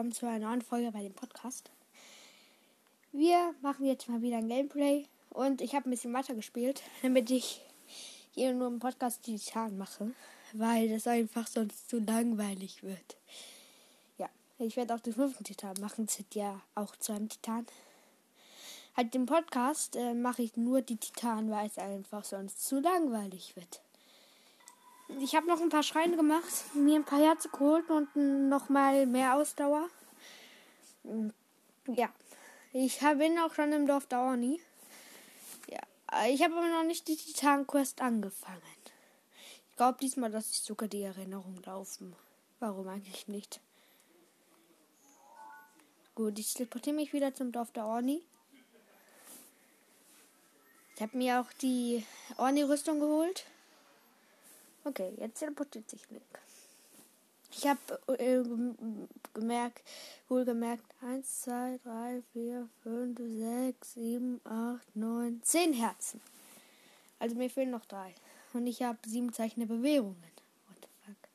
willkommen zu einer neuen Folge bei dem Podcast. Wir machen jetzt mal wieder ein Gameplay und ich habe ein bisschen weiter gespielt, damit ich hier nur im Podcast die mache, weil das einfach sonst zu langweilig wird. Ja, ich werde auch den fünften Titan machen, sind ja auch zu einem Titan. Halt den Podcast äh, mache ich nur die Titanen, weil es einfach sonst zu langweilig wird ich habe noch ein paar Schreine gemacht, mir ein paar Herzen geholt und noch mal mehr Ausdauer. Ja, ich bin auch schon im Dorf Dauerni. Ja, ich habe aber noch nicht die Titan-Quest angefangen. Ich glaube diesmal, dass ich sogar die Erinnerung laufen. Warum eigentlich nicht? Gut, ich teleportiere mich wieder zum Dorf der Orni. Ich habe mir auch die Orni-Rüstung geholt. Okay, jetzt teleportiert sich Link. Ich habe äh, gemerkt, wohl gemerkt, 1, 2, 3, 4, 5, 6, 7, 8, 9, 10 Herzen. Also mir fehlen noch drei. Und ich habe sieben Zeichen der Bewegungen. What the fuck?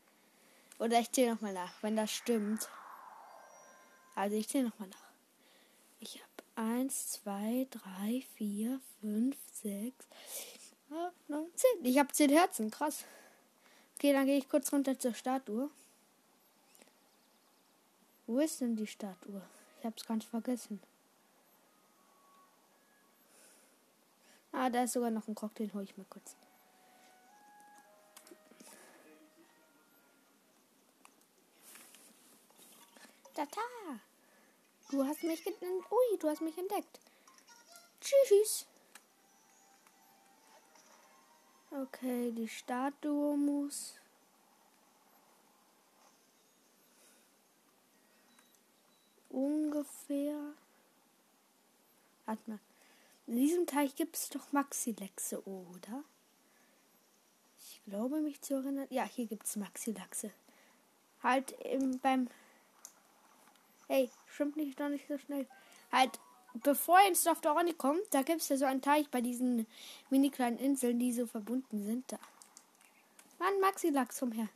Oder ich zähle nochmal nach, wenn das stimmt. Also ich zähle nochmal nach. Ich habe 1, 2, 3, 4, 5, 6, 8, 9, 10. Ich habe 10 Herzen, krass. Okay, dann gehe ich kurz runter zur Statue. Wo ist denn die Statue? Ich habe es ganz vergessen. Ah, da ist sogar noch ein Cocktail, hole ich mal kurz. Tata! Du hast mich entdeckt. Ui, du hast mich entdeckt. Tschüss. Okay, die Statue muss. Ungefähr. Warte mal. In diesem Teich gibt es doch Maxilachse, oder? Ich glaube mich zu erinnern. Ja, hier gibt es Maxilachse. Halt im, beim. Hey, schwimmt nicht doch nicht so schnell. Halt bevor ihr ins Dorf der Orni kommt, da gibt es ja so einen Teich bei diesen mini kleinen Inseln, die so verbunden sind. Da. Mann, Maxi Lachs her.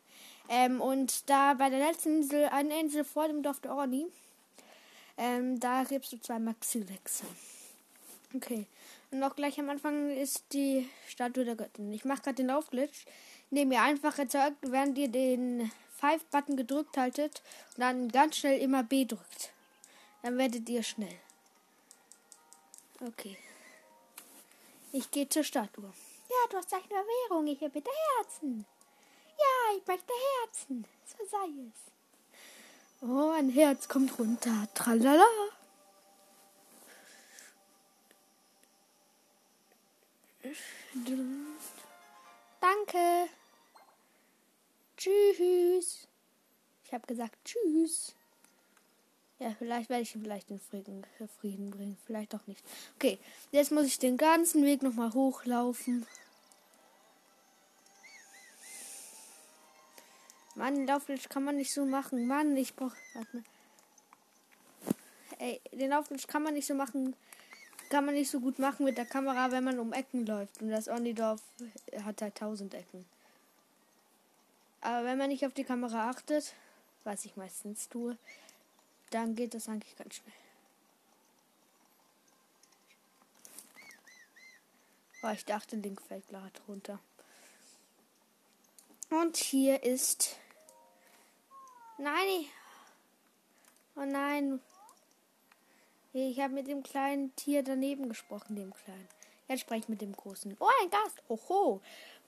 Ähm, und da bei der letzten Insel, eine Insel vor dem Dorf der Orni, ähm, da gibst du zwei Maxi-Lachse. Okay. Und auch gleich am Anfang ist die Statue der Göttin. Ich mache gerade den Laufglitch, indem ihr einfach erzeugt, während ihr den Five-Button gedrückt haltet und dann ganz schnell immer B drückt. Dann werdet ihr schnell. Okay. Ich gehe zur Statue. Ja, du hast Zeichen der Währung. Ich habe bitte Herzen. Ja, ich möchte Herzen. So sei es. Oh, ein Herz kommt runter. Tralala. Danke. Tschüss. Ich habe gesagt Tschüss. Ja, vielleicht werde ich ihn vielleicht in Frieden, Frieden bringen. Vielleicht auch nicht. Okay, jetzt muss ich den ganzen Weg nochmal hochlaufen. Mann, Laufglitch kann man nicht so machen. Mann, ich brauch. Warte mal. Ey, den Laufglitch kann man nicht so machen. Kann man nicht so gut machen mit der Kamera, wenn man um Ecken läuft. Und das Onidorf hat halt tausend Ecken. Aber wenn man nicht auf die Kamera achtet, was ich meistens tue, dann geht das eigentlich ganz schnell. Oh, ich dachte, Link fällt gerade runter. Und hier ist. Nein. Oh nein. Ich habe mit dem kleinen Tier daneben gesprochen, dem kleinen. Jetzt spreche ich mit dem großen. Oh, ein Gast. Oho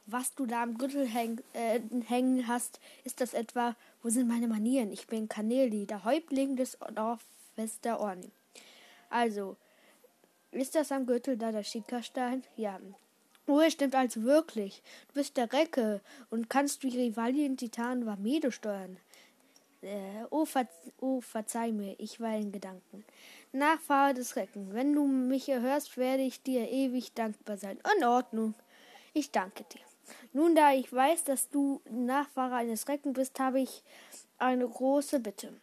was du da am Gürtel häng, äh, hängen hast, ist das etwa, wo sind meine Manieren? Ich bin Kaneli, der Häuptling des Dorfes der Orni. Also, ist das am Gürtel da der Schickerstein? Ja. Es stimmt also wirklich. Du bist der Recke und kannst die Rivalien Titan Vamedo steuern. Äh, oh, ver oh, verzeih mir, ich war in Gedanken. Nachfahre des Recken. Wenn du mich erhörst, werde ich dir ewig dankbar sein. In Ordnung. Ich danke dir. Nun, da ich weiß, dass du Nachfahre eines Recken bist, habe ich eine große Bitte.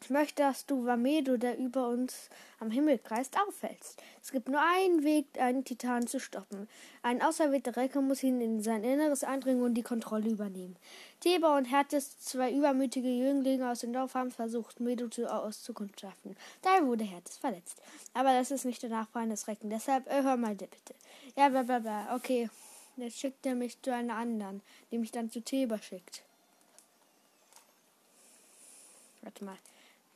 Ich möchte, dass du Vamedo, der über uns am Himmel kreist, auffällst. Es gibt nur einen Weg, einen Titan zu stoppen. Ein auserwählter Recker muss ihn in sein Inneres eindringen und die Kontrolle übernehmen. Theber und Hertes, zwei übermütige Jünglinge aus dem Dorf, haben versucht, Medo zu, auszukundschaften. Daher wurde Hertes verletzt. Aber das ist nicht der Nachfallen des Recken. Deshalb, äh, hör mal bitte. Ja, bla bla bla. Okay. Jetzt schickt er mich zu einer anderen, die mich dann zu Theber schickt. Warte mal.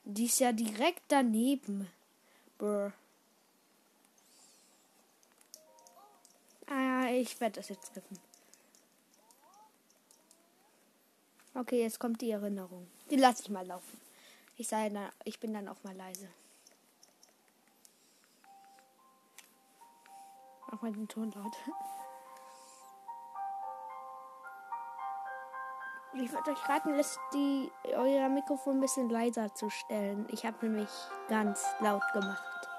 Die ist ja direkt daneben. Brr. Ah, ich werde das jetzt rippen. Okay, jetzt kommt die Erinnerung. Die lasse ich mal laufen. Ich, sei dann, ich bin dann auch mal leise. Mach mal den Ton laut. Ich würde euch raten, lässt die, euer Mikrofon ein bisschen leiser zu stellen. Ich habe nämlich ganz laut gemacht.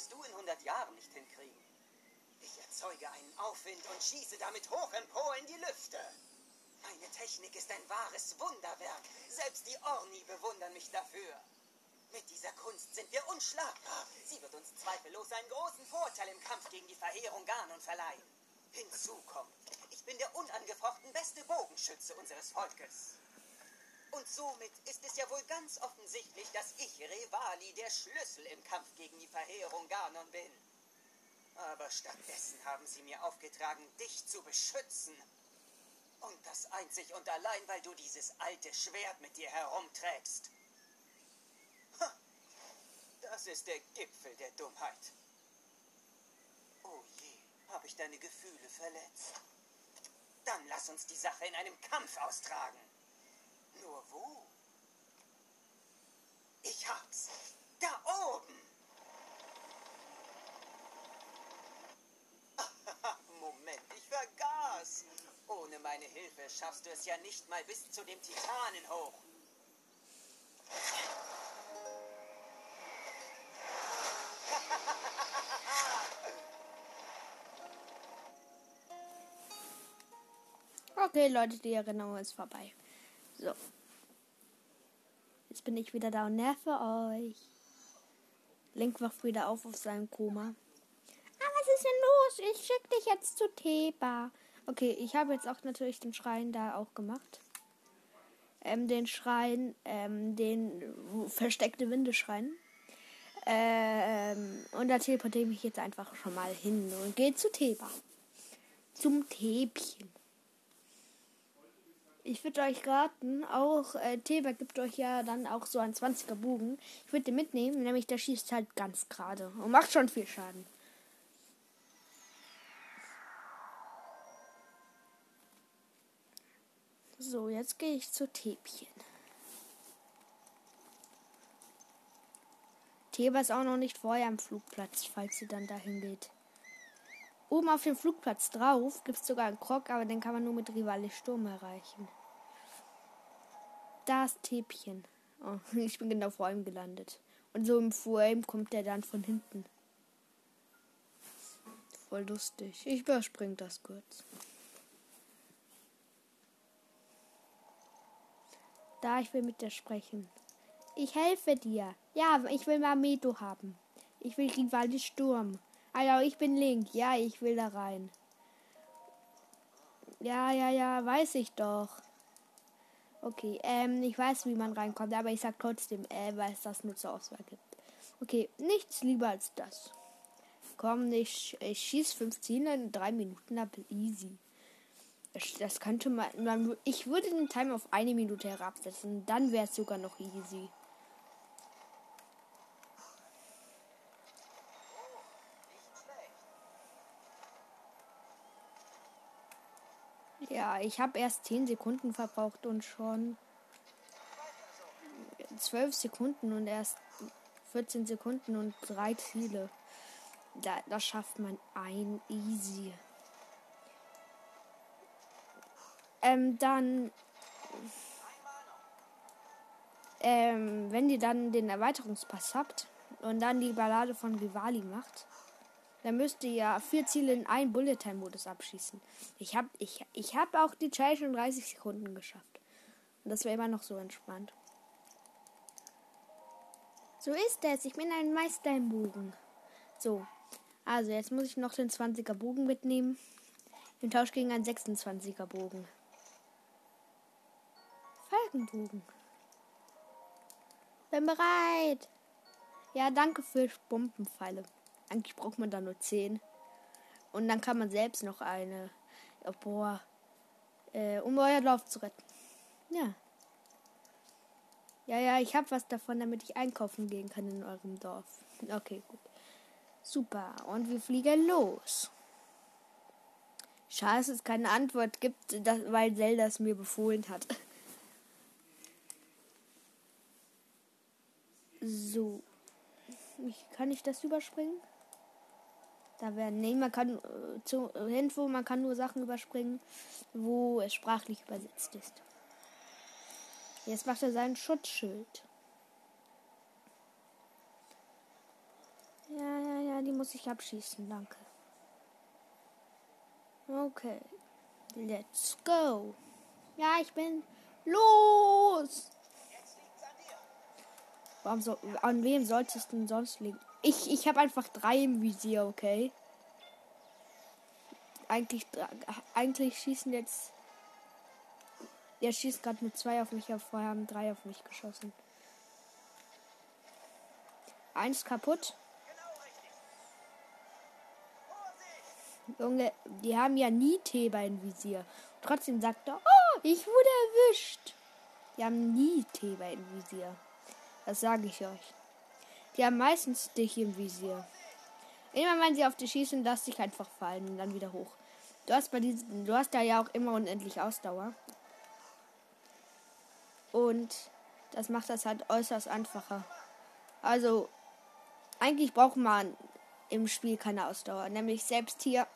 Würdest du in 100 Jahren nicht hinkriegen. Ich erzeuge einen Aufwind und schieße damit hoch empor in die Lüfte. Meine Technik ist ein wahres Wunderwerk. Selbst die Orni bewundern mich dafür. Mit dieser Kunst sind wir unschlagbar. Sie wird uns zweifellos einen großen Vorteil im Kampf gegen die Verheerung Ganon verleihen. Hinzu kommt, ich bin der unangefochten beste Bogenschütze unseres Volkes. Und somit ist es ja wohl ganz offensichtlich, dass ich, Revali, der Schlüssel im Kampf gegen die Verheerung Ganon bin. Aber stattdessen haben sie mir aufgetragen, dich zu beschützen. Und das einzig und allein, weil du dieses alte Schwert mit dir herumträgst. Das ist der Gipfel der Dummheit. Oh je, habe ich deine Gefühle verletzt. Dann lass uns die Sache in einem Kampf austragen. Nur wo? Ich hab's. Da oben. Moment, ich vergaß. Ohne meine Hilfe schaffst du es ja nicht mal bis zu dem Titanen hoch. Okay, Leute, die Erinnerung ist vorbei. So. Jetzt bin ich wieder da und nerve euch. Link wacht wieder auf auf seinem Koma. Ah, was ist denn los? Ich schick dich jetzt zu Theba. Okay, ich habe jetzt auch natürlich den Schrein da auch gemacht. Ähm, den Schrein, ähm, den versteckte Windeschrein. Ähm, und da teleportiere ich mich jetzt einfach schon mal hin und gehe zu Theba. Zum Täbchen. Ich würde euch raten, auch äh, Theba gibt euch ja dann auch so einen 20er Bogen. Ich würde den mitnehmen, nämlich der schießt halt ganz gerade und macht schon viel Schaden. So, jetzt gehe ich zu Täbchen. Theba ist auch noch nicht vorher am Flugplatz, falls sie dann dahin geht. Oben auf dem Flugplatz drauf gibt es sogar einen Krog, aber den kann man nur mit Rivale Sturm erreichen. Das Täbchen. Oh, ich bin genau vor ihm gelandet. Und so im Frame kommt der dann von hinten. Voll lustig. Ich überspringe das kurz. Da, ich will mit dir sprechen. Ich helfe dir. Ja, ich will Mameto haben. Ich will Rivali Sturm. Also ich bin Link. Ja, ich will da rein. Ja, ja, ja, weiß ich doch. Okay, ähm, ich weiß, wie man reinkommt, aber ich sag trotzdem, äh, weil es das nur zur Auswahl gibt. Okay, nichts lieber als das. Komm, ich, ich schieß 15 in 3 Minuten ab. Easy. Das könnte man, man. Ich würde den Timer auf eine Minute herabsetzen. Dann wäre es sogar noch easy. Ja, ich habe erst 10 Sekunden verbraucht und schon. 12 Sekunden und erst 14 Sekunden und drei Ziele. Da, das schafft man ein easy. Ähm, dann. Ähm, wenn ihr dann den Erweiterungspass habt und dann die Ballade von Rivali macht, dann müsst ihr ja vier Ziele in einen Bullet-Time-Modus abschießen. Ich habe ich, ich hab auch die Challenge in 30 Sekunden geschafft. Und das wäre immer noch so entspannt. So ist es. Ich bin ein Meister im Bogen. So. Also, jetzt muss ich noch den 20er Bogen mitnehmen. Im Tausch gegen einen 26er Bogen. Falkenbogen. Bin bereit. Ja, danke für Bombenpfeile. Eigentlich braucht man da nur 10. Und dann kann man selbst noch eine. Oh, boah. Äh, um euer Lauf zu retten. Ja. Ja, ja, ich habe was davon, damit ich einkaufen gehen kann in eurem Dorf. Okay, gut. Super. Und wir fliegen los. Schade, dass es keine Antwort gibt, weil Zelda es mir befohlen hat. So. Kann ich das überspringen? Da werden. Nee, man kann äh, zu Info, man kann nur Sachen überspringen, wo es sprachlich übersetzt ist. Jetzt macht er sein Schutzschild. Ja, ja, ja, die muss ich abschießen, danke. Okay. Let's go. Ja, ich bin los. Warum so, an wem sollte es denn sonst liegen? Ich, ich habe einfach drei im Visier, okay? Eigentlich, eigentlich schießen jetzt. Er schießt gerade mit zwei auf mich, aber vorher haben drei auf mich geschossen. Eins kaputt. Junge, die haben ja nie Tee beim Visier. Trotzdem sagt er, oh, ich wurde erwischt. Die haben nie Tee beim Visier. Das sage ich euch. Die haben meistens dich im Visier. Immer wenn sie auf dich schießen, lass dich einfach fallen und dann wieder hoch. Du hast bei diesen, du hast da ja auch immer unendlich Ausdauer. Und das macht das halt äußerst einfacher. Also, eigentlich braucht man im Spiel keine Ausdauer. Nämlich selbst hier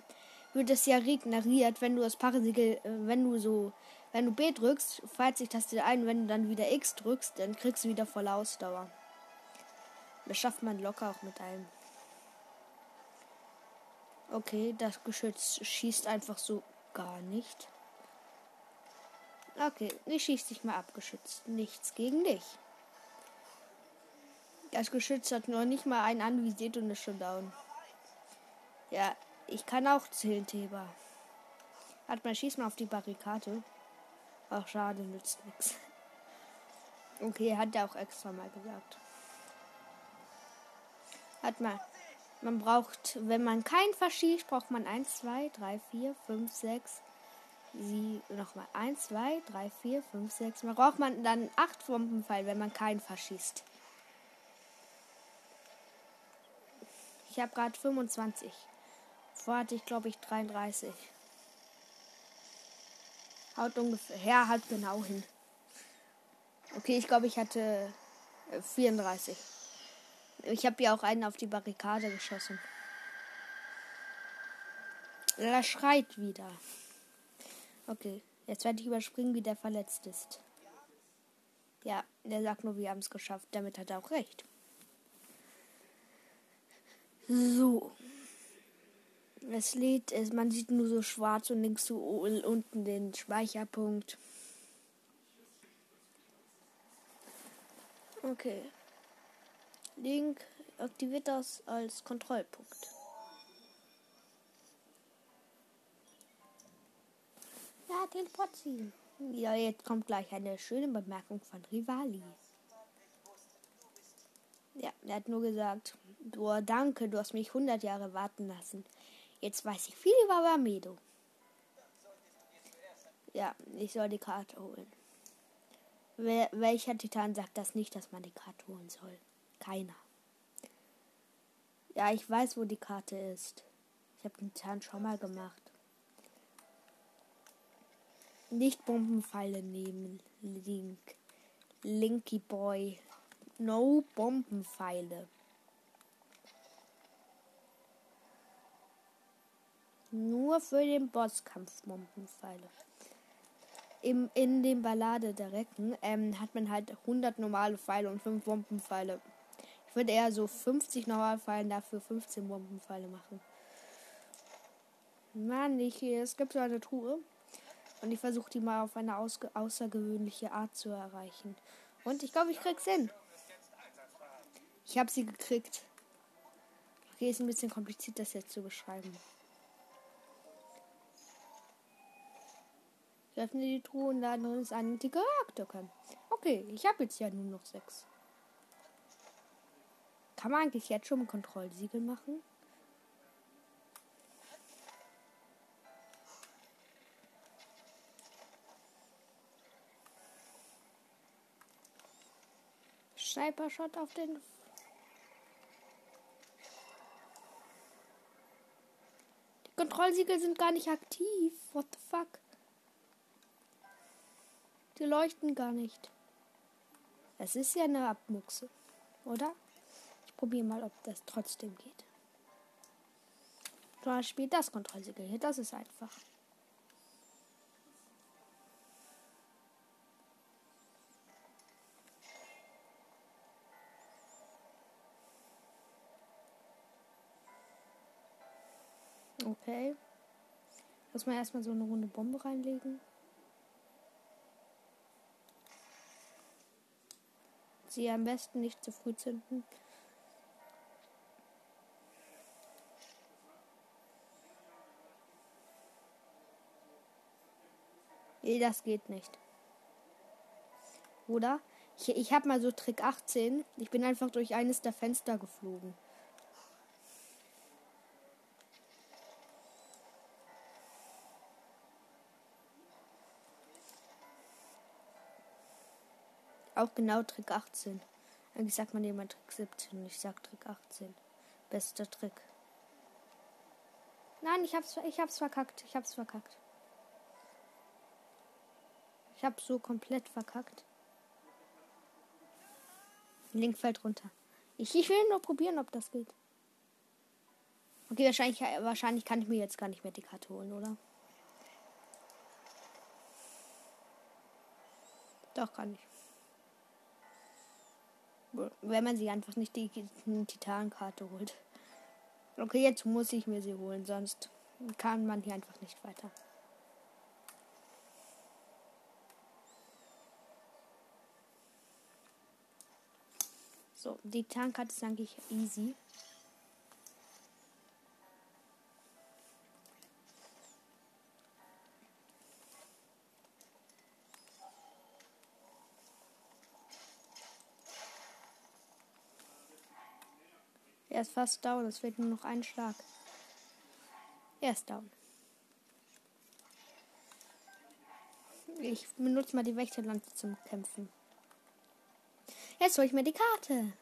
wird es ja regeneriert, wenn du das Parasiegel, äh, wenn du so, wenn du B drückst, feiert sich das ein, wenn du dann wieder X drückst, dann kriegst du wieder volle Ausdauer. Das schafft man locker auch mit einem. Okay, das Geschütz schießt einfach so gar nicht. Okay, ich schieß dich mal abgeschützt. Nichts gegen dich. Das Geschütz hat nur nicht mal einen anvisiert und ist schon down. Ja, ich kann auch Ziltheber. Hat mal schieß mal auf die Barrikade. Ach, schade, nützt nichts. Okay, hat er auch extra mal gesagt. Hat mal. Man braucht, wenn man keinen verschießt, braucht man 1, 2, 3, 4, 5, 6, sie nochmal 1, 2, 3, 4, 5, 6. Man braucht man dann 8 Bombenpfeil, wenn man keinen verschießt. Ich habe gerade 25. Vorher hatte ich, glaube ich, 33. Haut ungefähr. Ja, halt genau hin. Okay, ich glaube, ich hatte 34. Ich habe ja auch einen auf die Barrikade geschossen. Er schreit wieder. Okay, jetzt werde ich überspringen, wie der verletzt ist. Ja, der sagt nur, wir haben es geschafft. Damit hat er auch recht. So. Es lädt, es, man sieht nur so schwarz und links so unten den Speicherpunkt. Okay. Link aktiviert das als Kontrollpunkt. Ja, Teleportziel. Ja, jetzt kommt gleich eine schöne Bemerkung von Rivali. Ja, er hat nur gesagt, boah, danke, du hast mich 100 Jahre warten lassen. Jetzt weiß ich viel über Barmedo. Ja, ich soll die Karte holen. Wer, welcher Titan sagt das nicht, dass man die Karte holen soll? Keiner. Ja, ich weiß, wo die Karte ist. Ich habe den Titan schon mal gemacht. Nicht Bombenpfeile nehmen, Link. Linky Boy. No Bombenpfeile. Nur für den Bosskampf Bombenpfeile. Im, in dem Ballade der Recken ähm, hat man halt 100 normale Pfeile und 5 Bombenpfeile. Würde eher so 50 normale Pfeile dafür 15 Bombenpfeile machen. Mann, ich, es gibt so eine Truhe. Und ich versuche die mal auf eine außergewöhnliche Art zu erreichen. Und ich glaube, ich krieg's hin. Ich habe sie gekriegt. Okay, ist ein bisschen kompliziert, das jetzt zu beschreiben. Ich öffne die Truhe und da drin ist ein Reaktorkern. Okay, ich habe jetzt ja nur noch sechs. Kann man eigentlich jetzt schon ein Kontrollsiegel machen? Sniper Shot auf den. Die Kontrollsiegel sind gar nicht aktiv. What the fuck? Die leuchten gar nicht. Es ist ja eine Abmuchse, oder? Ich probiere mal, ob das trotzdem geht. Zum Beispiel das Kontrollsiegel hier, das ist einfach. Okay. Muss man erstmal so eine runde Bombe reinlegen. Sie am besten nicht zu früh zünden. Nee, das geht nicht. Oder? Ich, ich habe mal so Trick 18. Ich bin einfach durch eines der Fenster geflogen. Auch genau Trick 18. Eigentlich sagt man immer Trick 17. Ich sag Trick 18. Bester Trick. Nein, ich hab's, ich hab's verkackt. Ich hab's verkackt. Ich hab's so komplett verkackt. Link fällt runter. Ich, ich will nur probieren, ob das geht. Okay, wahrscheinlich, wahrscheinlich kann ich mir jetzt gar nicht mehr die Karte holen, oder? Doch, kann ich wenn man sie einfach nicht die Titankarte holt. Okay, jetzt muss ich mir sie holen, sonst kann man hier einfach nicht weiter. So, die Titankarte ist eigentlich easy. Er ist fast down. Es fehlt nur noch ein Schlag. Er ist down. Ich benutze mal die Wächterlanze zum Kämpfen. Jetzt hole ich mir die Karte.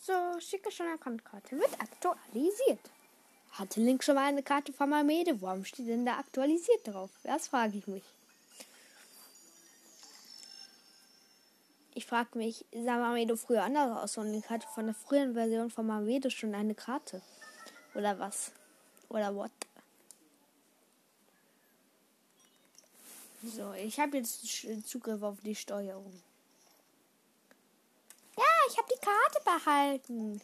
So, schicke schon Karte wird aktualisiert. Hatte Link schon mal eine Karte von Mamede? Warum steht denn da aktualisiert drauf? Das frage ich mich. Ich frage mich, sah Mamedo früher anders aus und ich hatte von der früheren Version von Mamedo schon eine Karte. Oder was? Oder what? So, ich habe jetzt Zugriff auf die Steuerung. Ja, ich habe die Karte behalten.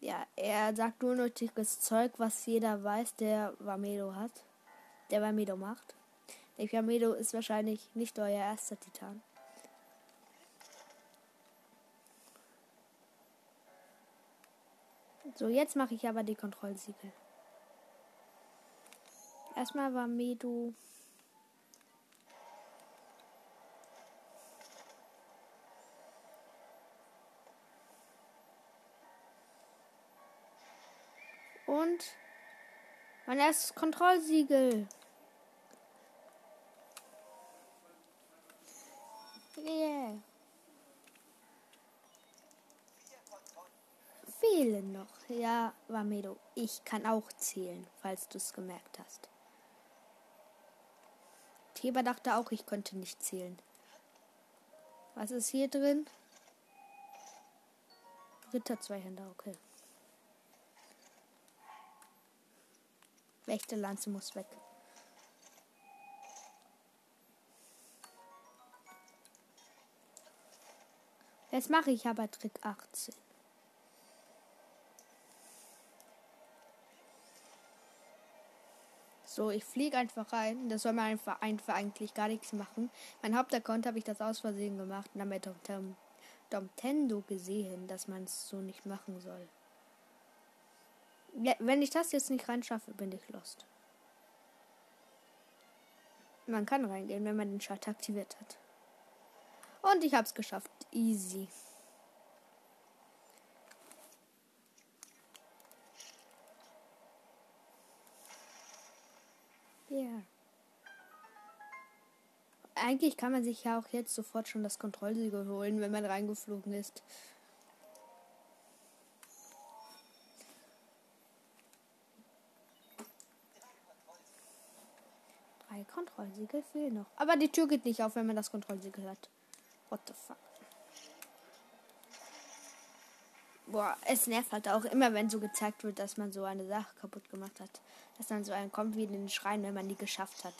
Ja, er sagt nur nötiges Zeug, was jeder weiß, der Vamedo hat. Der Vamedo macht. Der Vamedo ist wahrscheinlich nicht euer erster Titan. So, jetzt mache ich aber die Kontrollsiegel. Erstmal war Und mein erstes Kontrollsiegel. Yeah. fehlen noch. Ja, Wamedo, ich kann auch zählen, falls du es gemerkt hast. Theba dachte auch, ich könnte nicht zählen. Was ist hier drin? Ritter Zweihänder, okay. Wächter Lanze muss weg. Jetzt mache ich aber Trick 18. So, ich fliege einfach rein. Das soll man einfach, einfach eigentlich gar nichts machen. Mein Hauptaccount habe ich das aus Versehen gemacht und Dom, Domtendo gesehen, dass man es so nicht machen soll. Wenn ich das jetzt nicht reinschaffe, bin ich lost. Man kann reingehen, wenn man den Schalter aktiviert hat. Und ich habe es geschafft. Easy. Ja. Eigentlich kann man sich ja auch jetzt sofort schon das Kontrollsiegel holen, wenn man reingeflogen ist. Kontrollsiegel fehlen noch. Aber die Tür geht nicht auf, wenn man das Kontrollsiegel hat. What the fuck? Boah, es nervt halt auch immer, wenn so gezeigt wird, dass man so eine Sache kaputt gemacht hat. Dass dann so ein kommt wie in den Schrein, wenn man die geschafft hat.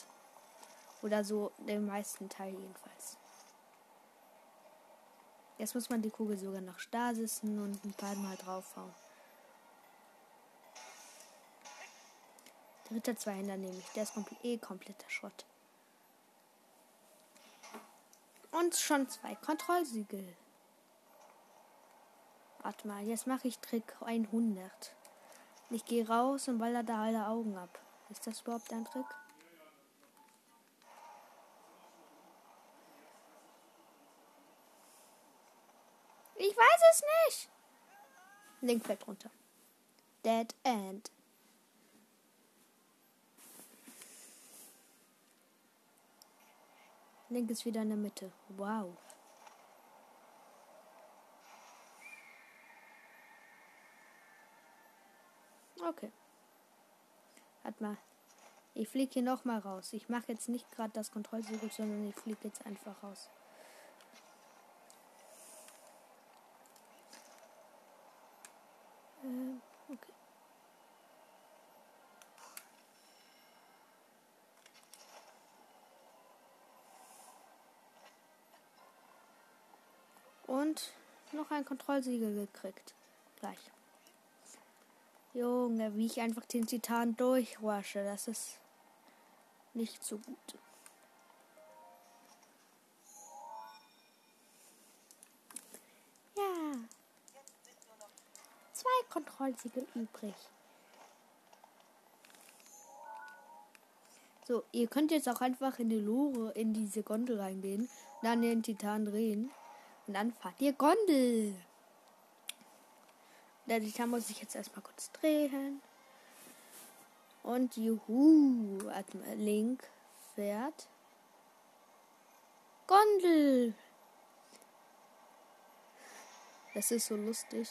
Oder so den meisten Teil jedenfalls. Jetzt muss man die Kugel sogar noch stasissen und ein paar Mal draufhauen. Dritter Zweihänder nehme ich. Der ist komplett, eh kompletter Schrott. Und schon zwei Kontrollsiegel. Warte mal, jetzt mache ich Trick 100. Ich gehe raus und baller da alle Augen ab. Ist das überhaupt ein Trick? Ich weiß es nicht. Link fällt runter. Dead End. Link ist wieder in der Mitte. Wow. Okay. Warte mal. Ich fliege hier noch mal raus. Ich mache jetzt nicht gerade das Kontrollsiegel, sondern ich fliege jetzt einfach raus. Ähm, Und noch ein Kontrollsiegel gekriegt. Gleich. Junge, wie ich einfach den Titan durchwasche, das ist nicht so gut. Ja. Zwei Kontrollsiegel übrig. So, ihr könnt jetzt auch einfach in die Lore, in diese Gondel reingehen, dann den Titan drehen und dann fahrt ihr Gondel. Der Titan muss sich jetzt erstmal kurz drehen. Und juhu, Link fährt Gondel. Das ist so lustig.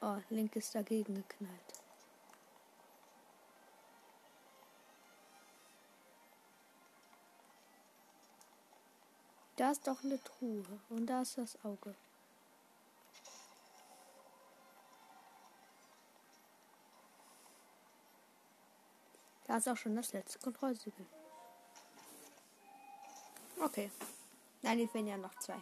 Oh, Link ist dagegen geknallt. Da ist doch eine Truhe und da ist das Auge. Da ist auch schon das letzte Kontrollsiegel. Okay. Nein, die fehlen ja noch zwei.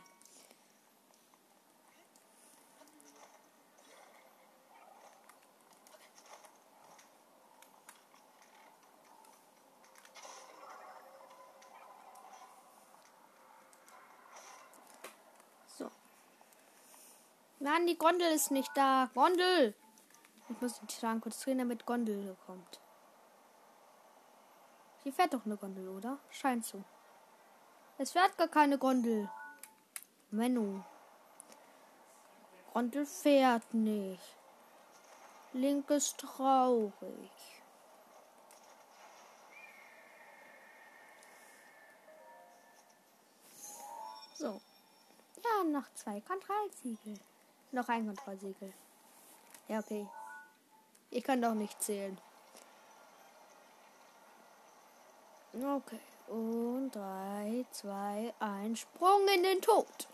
So. Nein, die Gondel ist nicht da. Gondel! Ich muss den Titan kurz drehen, damit Gondel kommt. Hier fährt doch eine Gondel, oder? Scheint so. Es fährt gar keine Gondel. Menno. Gondel fährt nicht. Link ist traurig. So. Ja, noch zwei Kontrollsiegel. Noch ein Kontrollsiegel. Ja, okay. Ich kann doch nicht zählen. Okay. Und 3, 2, 1. Sprung in den Tod.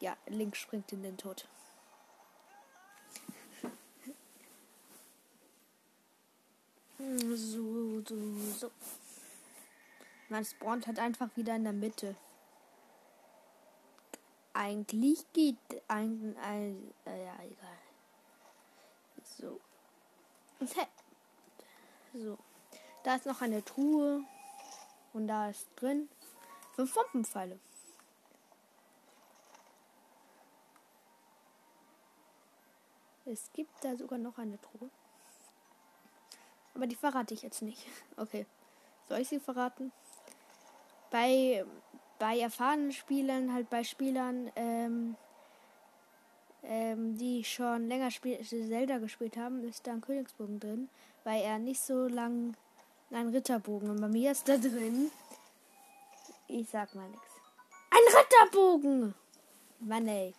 Ja, Link springt in den Tod. So, so, so. Man spawnt halt einfach wieder in der Mitte. Eigentlich geht ein, ein äh, ja egal. So. So. Da ist noch eine Truhe. Und da ist drin fünf Bombenpfeile. Es gibt da sogar noch eine Truhe. Aber die verrate ich jetzt nicht. Okay. Soll ich sie verraten? Bei, bei erfahrenen Spielern, halt bei Spielern, ähm, ähm, die schon länger Spiel Zelda gespielt haben, ist da ein Königsbogen drin, weil er nicht so lang ein Ritterbogen. Und bei mir ist da drin. Ich sag mal nichts. Ein Ritterbogen! Mann ey.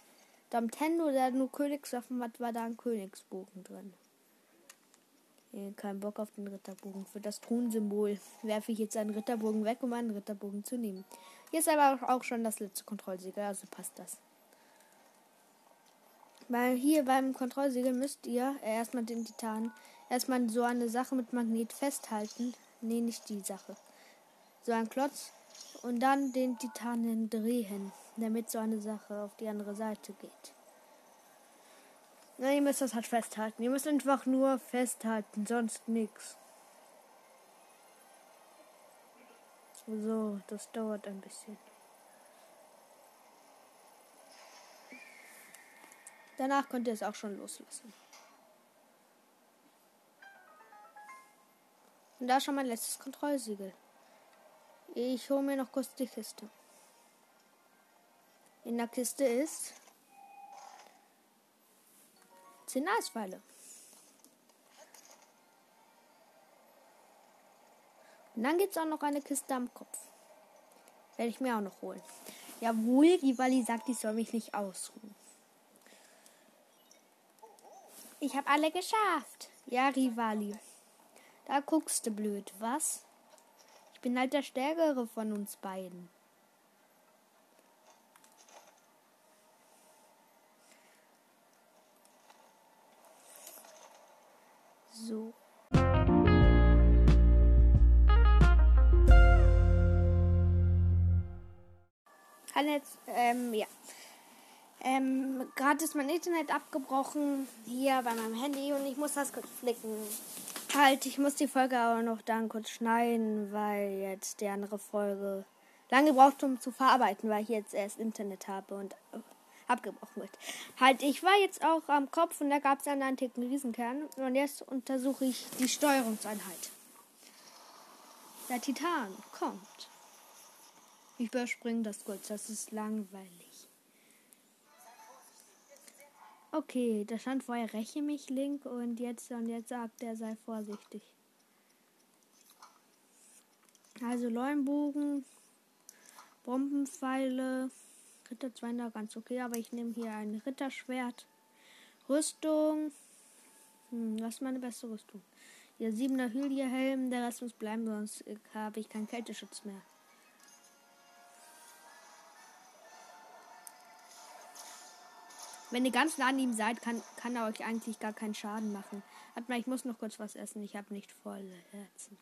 Da Nintendo, der nur Königswaffen hat, war da ein Königsbogen drin. Kein Bock auf den Ritterbogen. Für das Thronsymbol werfe ich jetzt einen Ritterbogen weg, um einen Ritterbogen zu nehmen. Hier ist aber auch schon das letzte Kontrollsiegel, also passt das. Weil hier beim Kontrollsiegel müsst ihr erstmal den Titan, erstmal so eine Sache mit Magnet festhalten. Nee, nicht die Sache. So ein Klotz und dann den Titanen drehen, damit so eine Sache auf die andere Seite geht. Na, ihr müsst das halt festhalten. Ihr müsst einfach nur festhalten, sonst nichts. So, das dauert ein bisschen. Danach könnt ihr es auch schon loslassen. Und da schon mein letztes Kontrollsiegel. Ich hole mir noch kurz die Kiste. In der Kiste ist 10 Eispfeile. Und dann gibt es auch noch eine Kiste am Kopf. Werde ich mir auch noch holen. Jawohl, Rivali sagt, ich soll mich nicht ausruhen. Ich habe alle geschafft. Ja, Rivali. Da guckst du blöd, was? Ich bin halt der Stärkere von uns beiden. So. Kann jetzt, ähm, ja. Ähm, gerade ist mein Internet abgebrochen hier bei meinem Handy und ich muss das kurz flicken. Halt, ich muss die Folge aber noch dann kurz schneiden, weil jetzt die andere Folge lange braucht, um zu verarbeiten, weil ich jetzt erst Internet habe und abgebrochen wird. Halt, ich war jetzt auch am Kopf und da gab es einen antiken Riesenkern und jetzt untersuche ich die Steuerungseinheit. Der Titan kommt. Ich überspringe das kurz, das ist langweilig. Okay, da stand vorher räche mich Link und jetzt und jetzt sagt er sei vorsichtig. Also Leuenbogen, Bombenpfeile, Ritter 200 ganz okay, aber ich nehme hier ein Ritterschwert. Rüstung. Hm, was ist meine beste Rüstung? Hier 7er Hylia-Helm, der Rest muss bleiben, sonst habe ich keinen Kälteschutz mehr. Wenn ihr ganz nah an ihm seid, kann, kann er euch eigentlich gar keinen Schaden machen. Warte mal, ich muss noch kurz was essen. Ich habe nicht volle Herzen.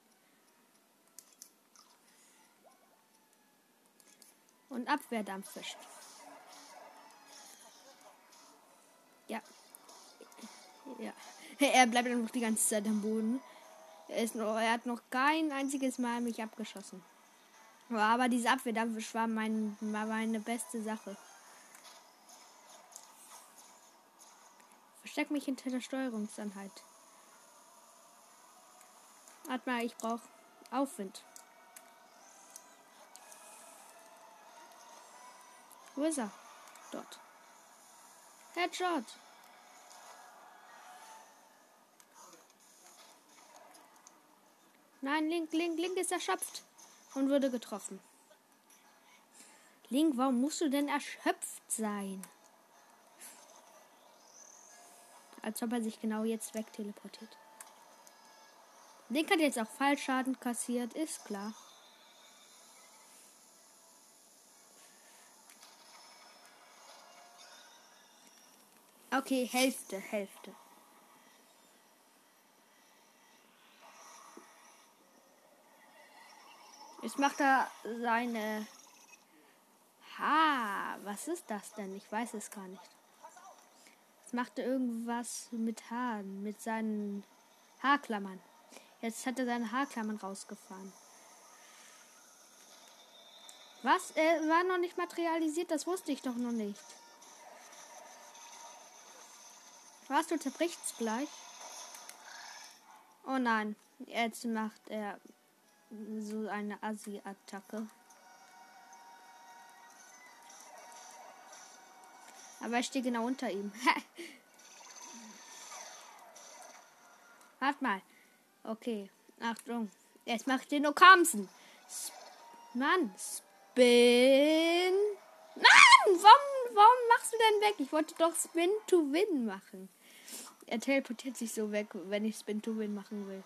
Und Abwehrdampf fischt. Ja. Ja. Er bleibt einfach die ganze Zeit am Boden. Er, noch, er hat noch kein einziges Mal mich abgeschossen. Aber diese Abwehrdampf war, mein, war meine beste Sache. Versteck mich hinter der Steuerungseinheit. Warte mal, ich brauche Aufwind. Wo ist er? Dort. Headshot. Nein, Link, Link, Link ist erschöpft und wurde getroffen. Link, warum musst du denn erschöpft sein? Als ob er sich genau jetzt wegteleportiert. Link hat jetzt auch Fallschaden kassiert, ist klar. Okay, Hälfte, Hälfte. Jetzt macht er seine. Ha, was ist das denn? Ich weiß es gar nicht. Jetzt macht er irgendwas mit Haaren, mit seinen Haarklammern. Jetzt hat er seine Haarklammern rausgefahren. Was? Er war noch nicht materialisiert, das wusste ich doch noch nicht. Was, du zerbrichst gleich? Oh nein, jetzt macht er so eine Assi-Attacke. Aber ich stehe genau unter ihm. Warte mal. Okay. Achtung. Jetzt macht den Okamsen. Mann. Spin. Mann! Warum, warum machst du denn weg? Ich wollte doch Spin to Win machen. Er teleportiert sich so weg, wenn ich Spin to Win machen will.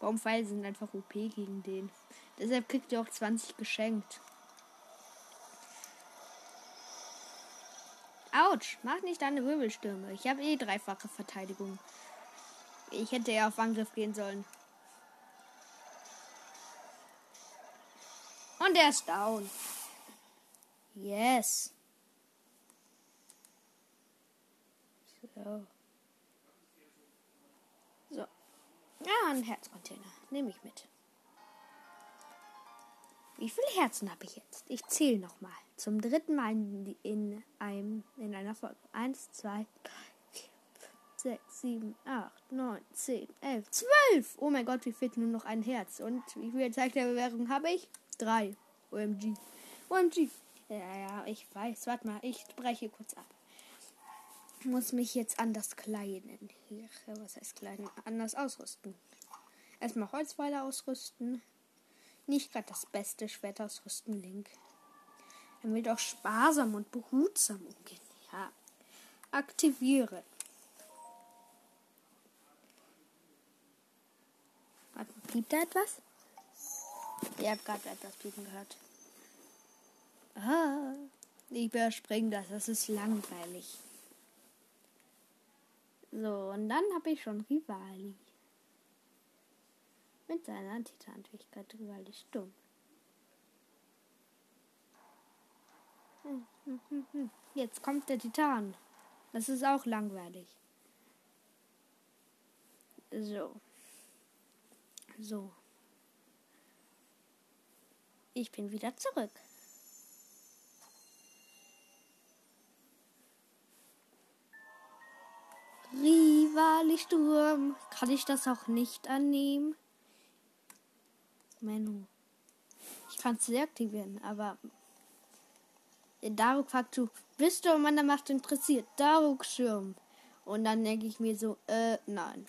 Baumpfeile sind einfach OP gegen den. Deshalb kriegt ihr auch 20 geschenkt. Autsch, mach nicht deine Wirbelstürme. Ich habe eh dreifache Verteidigung. Ich hätte eher auf Angriff gehen sollen. Und er ist down. Yes. So. Ja, ein Herzcontainer. Nehme ich mit. Wie viele Herzen habe ich jetzt? Ich zähle nochmal. Zum dritten Mal in, in, einem, in einer Folge. Eins, zwei, drei, vier, fünf, sechs, sieben, acht, neun, zehn, elf, zwölf. Oh mein Gott, wie fehlt nur noch ein Herz? Und wie viel Zeit der Bewährung habe ich? Drei. OMG. OMG. Ja, ja, ich weiß. Warte mal, ich breche kurz ab muss mich jetzt anders kleiden. Hier, was heißt kleiden? Anders ausrüsten. Erstmal Holzpfeile ausrüsten. Nicht gerade das beste Schwert ausrüsten, Link. Er will doch sparsam und behutsam umgehen. Ja. Aktiviere. Warte, piept da etwas? Ihr habt gerade etwas piepen gehört. Ah, ich überspringe das, das ist langweilig. So, und dann habe ich schon Rivali. Mit seiner Titanfähigkeit Rivali stumm. Jetzt kommt der Titan. Das ist auch langweilig. So. So. Ich bin wieder zurück. Rivali-Sturm. Kann ich das auch nicht annehmen? Menü. Ich kann es deaktivieren, aber Daruk fragt du, bist du an meiner Macht interessiert? Daruk Schirm. Und dann denke ich mir so, äh, nein.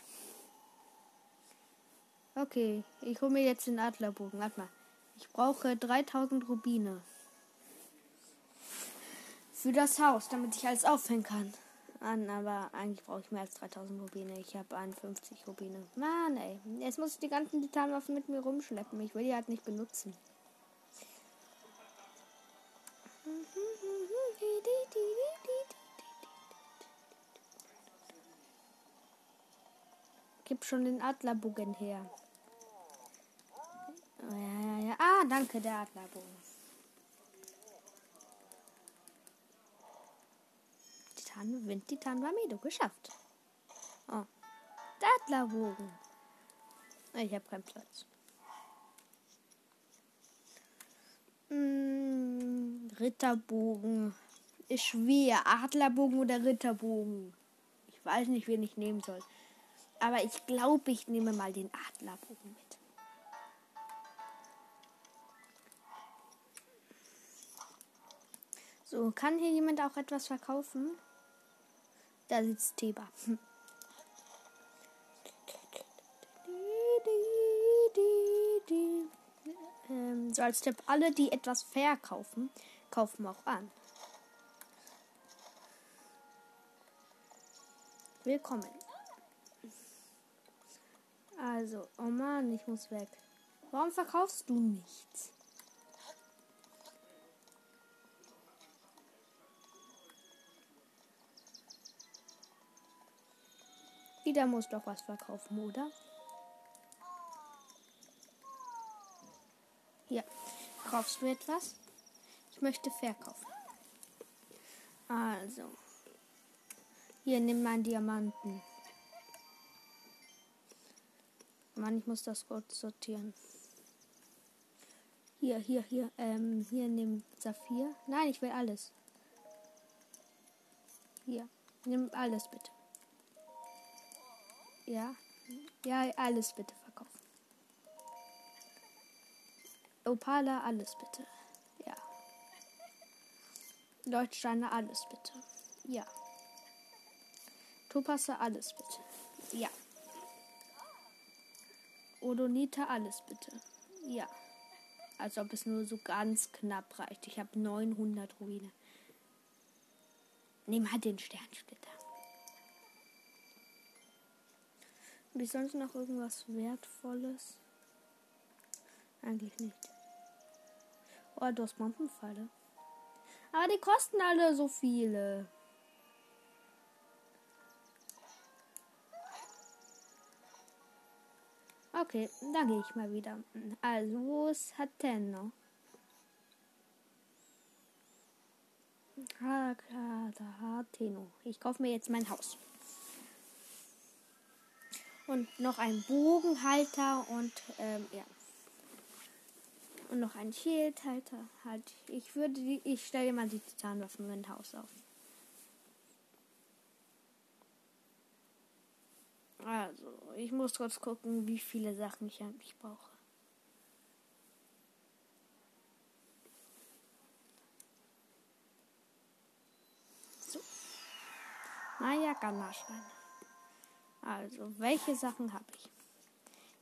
Okay, ich hole mir jetzt den Adlerbogen. Warte mal. Ich brauche 3000 Rubine. Für das Haus, damit ich alles aufhängen kann an, aber eigentlich brauche ich mehr als 3000 Rubine. Ich habe 51 Rubine. Mann, ey. Jetzt muss ich die ganzen Titanwaffen mit mir rumschleppen. Ich will die halt nicht benutzen. Gib schon den Adlerbogen her. Ja, ja, ja. Ah, danke, der Adlerbogen. Titan, Windtitan Vamedo geschafft. Oh. Adlerbogen. Ich habe keinen Platz. Hm, Ritterbogen. Ist schwer. Adlerbogen oder Ritterbogen? Ich weiß nicht, wen ich nehmen soll. Aber ich glaube, ich nehme mal den Adlerbogen mit. So, kann hier jemand auch etwas verkaufen? Da sitzt Teba. So als Tipp, alle, die etwas verkaufen, kaufen auch an. Willkommen. Also, oh Mann, ich muss weg. Warum verkaufst du nichts? Wieder muss doch was verkaufen, oder? Ja. Kaufst du etwas? Ich möchte verkaufen. Also. Hier, nimm meinen Diamanten. Mann, ich muss das Gold sortieren. Hier, hier, hier. Ähm, hier nimm Saphir. Nein, ich will alles. Hier. Nimm alles bitte. Ja. Ja, alles bitte verkaufen. Opala, alles bitte. Ja. Deutschsteine, alles bitte. Ja. Topasse, alles bitte. Ja. Odonita, alles bitte. Ja. Als ob es nur so ganz knapp reicht. Ich habe 900 Ruine. Nimm halt den Sternsplitter. Habe ich sonst noch irgendwas Wertvolles? Eigentlich nicht. Oh, du hast Bombenfalle. Aber die kosten alle so viele. Okay, da gehe ich mal wieder. Also, wo ist Hateno? Hateno. Ich kaufe mir jetzt mein Haus. Und noch ein Bogenhalter und ähm, ja. Und noch ein Schildhalter. Halt, ich würde die, ich stelle mal die Titanwaffen in mein Haus auf. Also, ich muss kurz gucken, wie viele Sachen ich eigentlich brauche. So. Naja, Gammaschweine. Also, welche Sachen habe ich?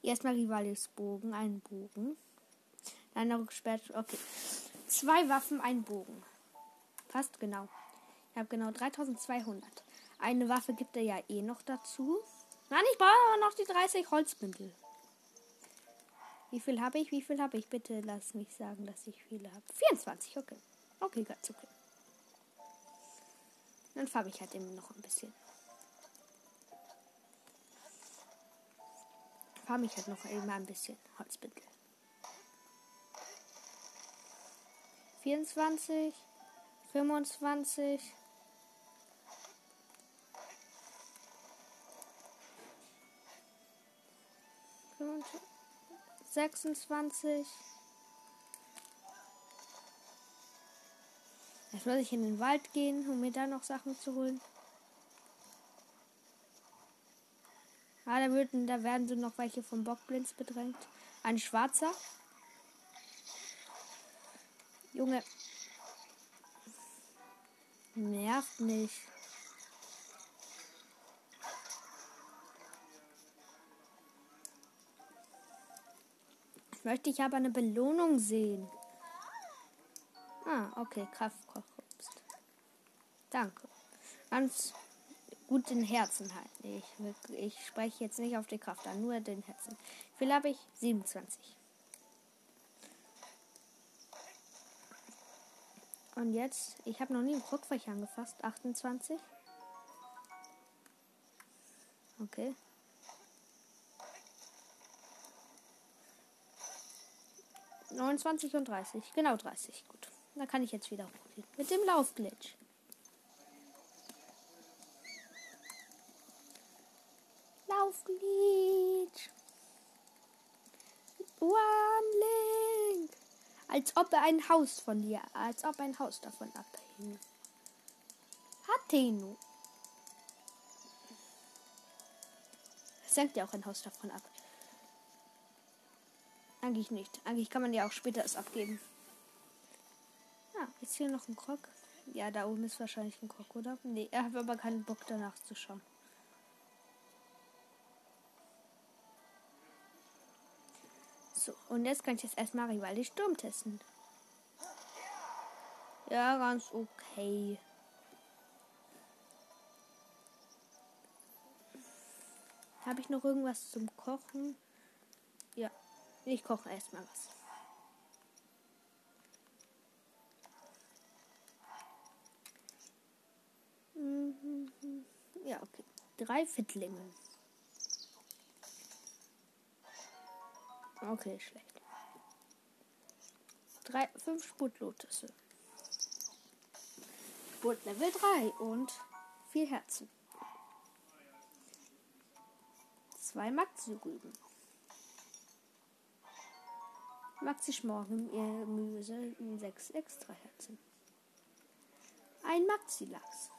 Erstmal Rivalis Bogen, einen Bogen. Dann noch gesperrt. Okay. Zwei Waffen, ein Bogen. Fast genau. Ich habe genau 3200. Eine Waffe gibt er ja eh noch dazu. Nein, ich brauche noch die 30 Holzbündel. Wie viel habe ich? Wie viel habe ich? Bitte lass mich sagen, dass ich viele habe. 24, okay. Okay, ganz okay. Dann farbe ich halt eben noch ein bisschen. Farbe ich halt noch eben ein bisschen Holzbündel. 24, 25, 26. Jetzt muss ich in den Wald gehen, um mir da noch Sachen zu holen. Ah, da, würden, da werden so noch welche vom Bockblitz bedrängt. Ein schwarzer. Junge. Nervt nicht. möchte ich aber eine Belohnung sehen. Ah, okay, Kraftkochobst. Danke. Ganz gut den Herzen halten. Ich, ich spreche jetzt nicht auf die Kraft an, nur den Herzen. Wie viel habe ich? 27. Und jetzt, ich habe noch nie einen Krugfächer angefasst. 28. Okay. 29 und 30. Genau 30. Gut. Da kann ich jetzt wieder hochgehen. Mit dem Laufglitch. Laufglitch. One Link. Als ob er ein Haus von dir, als ob ein Haus davon abhängt. Hatenu. Senkt ja auch ein Haus davon ab. Eigentlich nicht. Eigentlich kann man ja auch später es abgeben. Ah, ist hier noch ein Krog? Ja, da oben ist wahrscheinlich ein Krog, oder? Nee, er hat aber keinen Bock danach zu schauen. Und jetzt kann ich jetzt erstmal Rivali Sturm testen. Ja, ganz okay. Habe ich noch irgendwas zum Kochen? Ja, ich koche erstmal was. Mhm. Ja, okay. Drei Fittlinge. Okay, schlecht. Drei, fünf Sputlotusse. Sput Level 3 und vier Herzen. Zwei Maxi-Rüben. Maxi-Schmorgen, Gemüse, sechs extra Herzen. Ein Maxi-Lachs.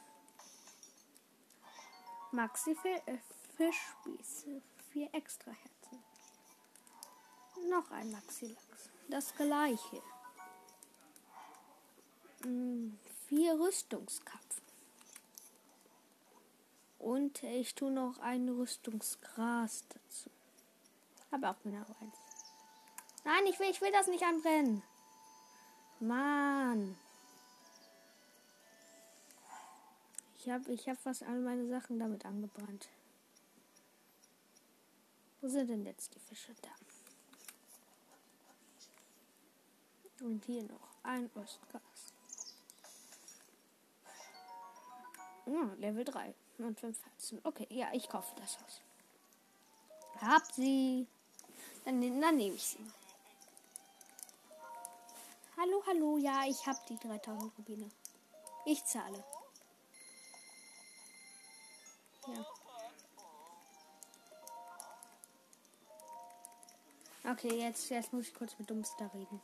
Maxi-Fischspieß, vier extra Herzen. Noch ein Maxi-Lachs. Das gleiche. Hm, vier Rüstungskapfen. Und ich tue noch ein Rüstungsgras dazu. Aber auch genau eins. Nein, ich will, ich will das nicht anbrennen. Mann. Ich habe ich hab fast all meine Sachen damit angebrannt. Wo sind denn jetzt die Fische da? Und hier noch ein Ostgas. Ja, Level 3 und 5 Herzen. Okay, ja, ich kaufe das Haus. Hab sie. Dann, dann nehme ich sie. Hallo, hallo, ja, ich habe die 3000 Rubine. Ich zahle. Ja. Okay, jetzt, jetzt muss ich kurz mit Dumpster reden.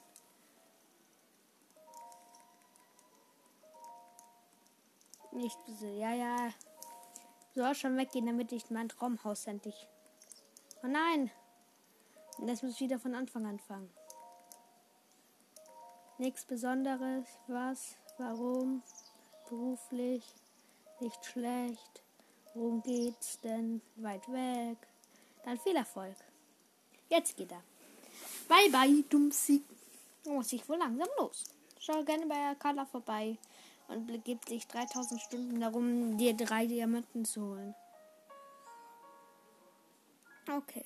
Nicht ja, ja. Soll schon weggehen, damit ich mein Traumhaus endlich. Oh nein! Das muss ich wieder von Anfang anfangen. Nichts Besonderes. Was? Warum? Beruflich? Nicht schlecht. Worum geht's denn? Weit weg. Dann viel Erfolg. Jetzt geht er. Bye bye, Dummsi. Muss ich wohl langsam los. Schau gerne bei Carla vorbei und gibt sich 3000 Stunden darum, dir drei Diamanten zu holen. Okay.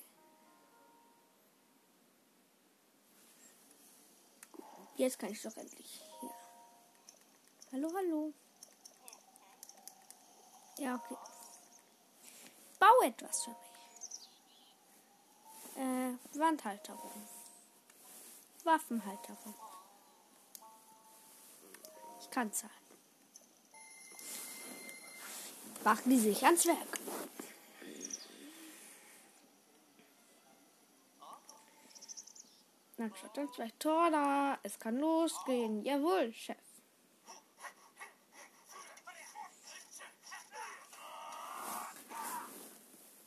Jetzt kann ich doch endlich hier. Hallo, hallo. Ja, okay. Bau etwas für mich. Äh, Wandhalterung. Waffenhalterung. Ich kann zahlen. Machen die sich ans Werk. Na, schaut dann vielleicht Tor da. Es kann losgehen. Jawohl, Chef.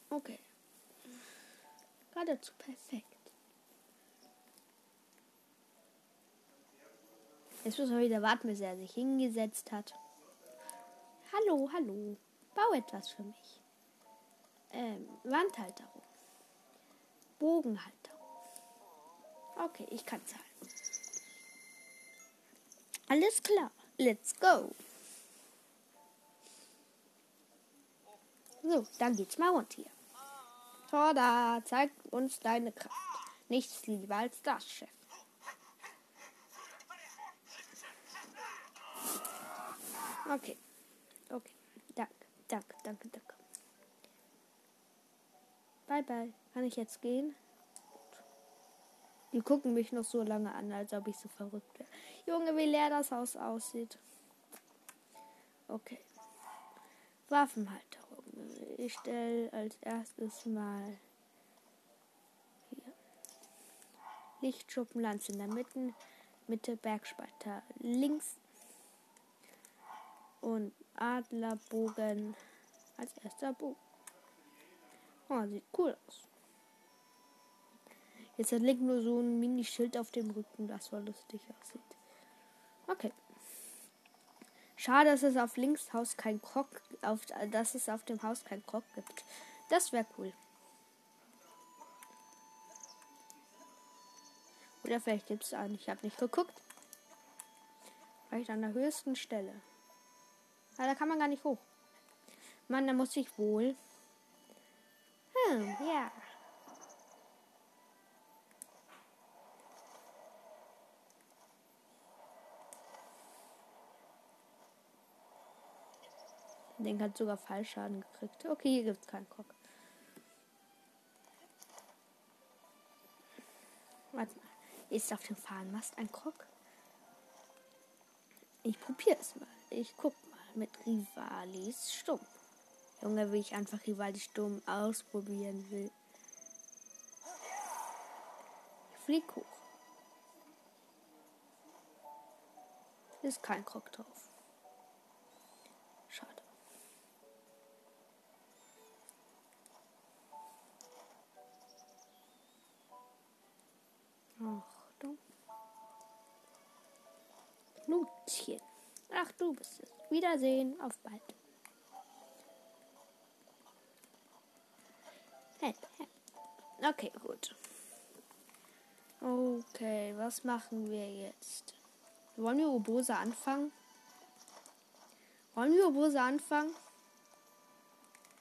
Okay. Geradezu perfekt. Jetzt muss man wieder warten, bis er sich hingesetzt hat. Hallo, hallo. Bau etwas für mich. Ähm, Wandhalterung. Bogenhalterung. Okay, ich kann zahlen. Alles klar. Let's go. So, dann geht's mal rund hier. Torda, zeig uns deine Kraft. Nichts lieber als das, Chef. Okay. Okay. Danke, danke, danke. Bye, bye. Kann ich jetzt gehen? Die gucken mich noch so lange an, als ob ich so verrückt wäre. Junge, wie leer das Haus aussieht. Okay. Waffenhalterung. Ich stelle als erstes mal hier. Lichtschuppenlanze in der Mitte, Mitte Bergspalter links und Adlerbogen als erster Bogen. Oh, sieht cool aus. Jetzt hat Link nur so ein Mini-Schild auf dem Rücken, das voll lustig aussieht. Okay. Schade, dass es auf Links Haus kein Krog, auf, dass es auf dem Haus kein Krog gibt. Das wäre cool. Oder vielleicht gibt es einen. Ich habe nicht geguckt. Vielleicht an der höchsten Stelle. Aber da kann man gar nicht hoch. Mann, da muss ich wohl. Hm, ja. Den hat sogar Fallschaden gekriegt. Okay, hier gibt es keinen Krog. Warte mal. Ist auf dem Fahnenmast ein Krog? Ich probiere es mal. Ich guck mal mit Rivalis Stumm. Junge, wie ich einfach Rivalis Stumm ausprobieren will. Ich flieg hoch. Ist kein Krog drauf. Schade. Achtung. Knutchen. Ach, du bist es. Wiedersehen. Auf bald. Okay, gut. Okay, was machen wir jetzt? Wollen wir Obose anfangen? Wollen wir Obose anfangen?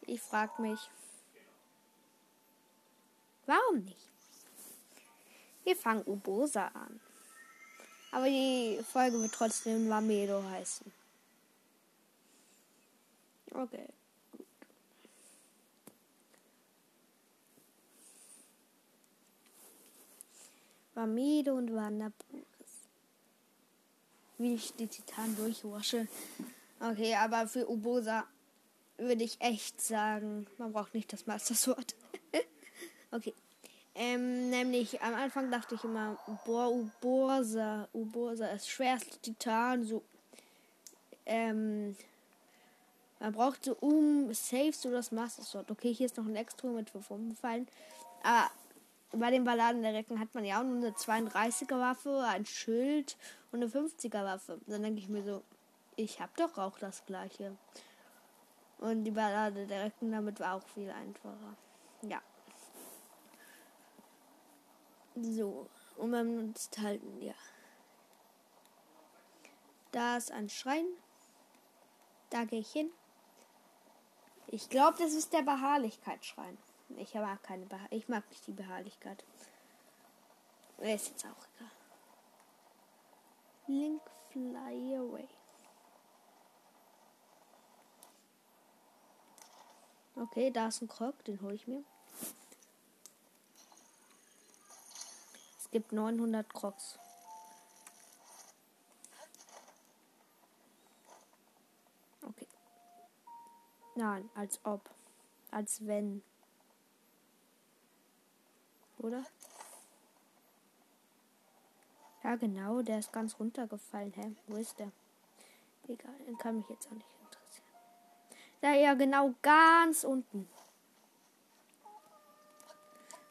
Ich frag mich. Warum nicht? Wir fangen Ubosa an. Aber die Folge wird trotzdem Mamedo heißen. Okay. Gut. Mamedo und Wanderburis. Wie ich die Titan durchwasche. Okay, aber für Ubosa würde ich echt sagen, man braucht nicht das Master Sword. okay. Ähm, nämlich am Anfang dachte ich immer, boah, Uborsa, Uborsa ist schwerste Titan, so. Ähm, man braucht so um Safe so das Master Sword. Okay, hier ist noch ein Extra mit 5 umgefallen. Aber bei den Balladen der Recken hat man ja auch nur eine 32er Waffe, ein Schild und eine 50er Waffe. Dann denke ich mir so, ich habe doch auch das gleiche. Und die Ballade der Recken damit war auch viel einfacher. Ja. So, und beim halten, ja. Da ist ein Schrein. Da gehe ich hin. Ich glaube, das ist der Beharrlichkeitsschrein. Ich mag keine Beha Ich mag nicht die Beharrlichkeit. Ist jetzt auch egal. Link Fly Away. Okay, da ist ein Krog, den hole ich mir. Es gibt 900 Crocs. Okay. Nein, als ob. Als wenn. Oder? Ja, genau, der ist ganz runtergefallen. Hä? Wo ist der? Egal, kann mich jetzt auch nicht interessieren. Da ja, genau, ganz unten.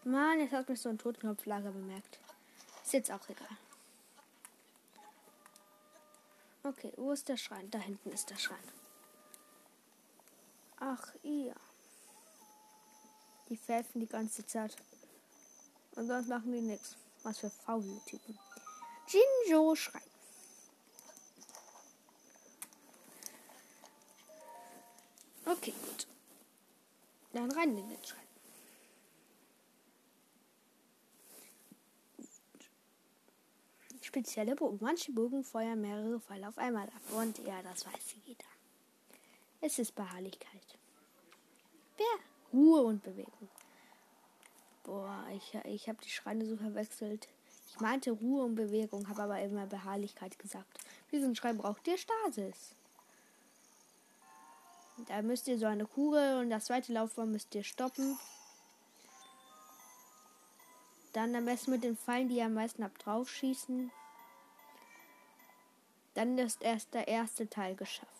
Mann, jetzt hat mich so ein Totknopflager bemerkt. Ist jetzt auch egal. Okay, wo ist der Schrein? Da hinten ist der Schrein. Ach, ihr. Die pfeifen die ganze Zeit. Und sonst machen die nichts. Was für faule Typen. Jinjo Schrein. Okay, gut. Dann rein in den Schrein. spezielle Bogen. Manche Bogen feuern mehrere Pfeile auf einmal ab. Und ja, das weiß jeder. Es ist Beharrlichkeit. Wer? Ruhe und Bewegung. Boah, ich, ich habe die Schreine so verwechselt. Ich meinte Ruhe und Bewegung, habe aber immer Beharrlichkeit gesagt. Diesen Schrein braucht ihr Stasis. Da müsst ihr so eine Kugel und das zweite Laufbahn müsst ihr stoppen. Dann am besten mit den Pfeilen, die am meisten habt, drauf schießen. Dann ist erst der erste Teil geschafft.